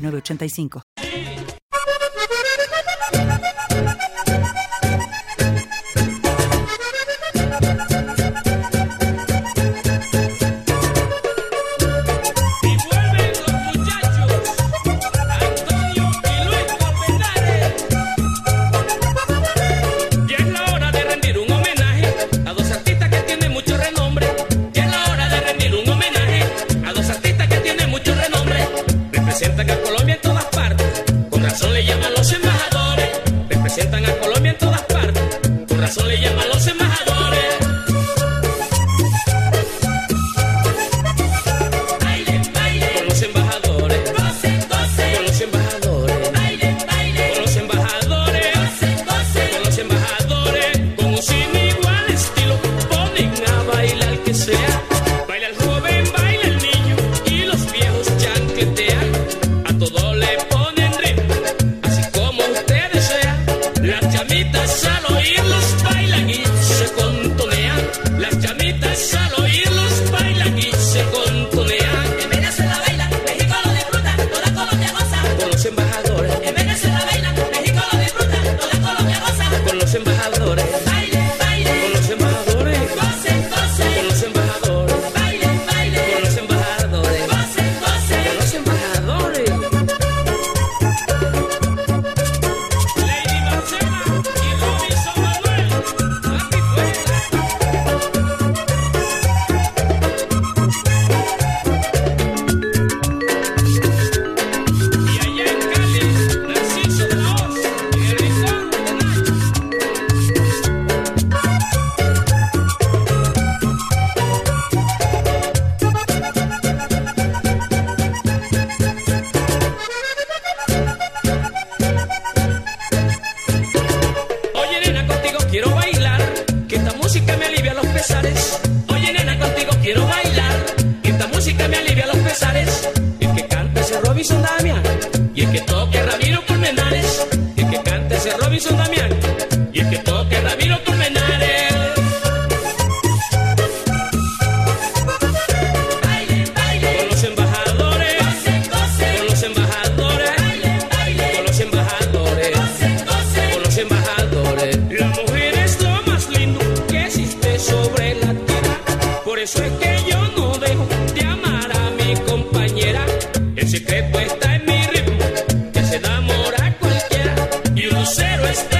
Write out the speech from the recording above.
3985. al oírlos Oye, nena, contigo quiero bailar. Esta música me alivia los pesares. El que canta es el Robinson Damián. 985.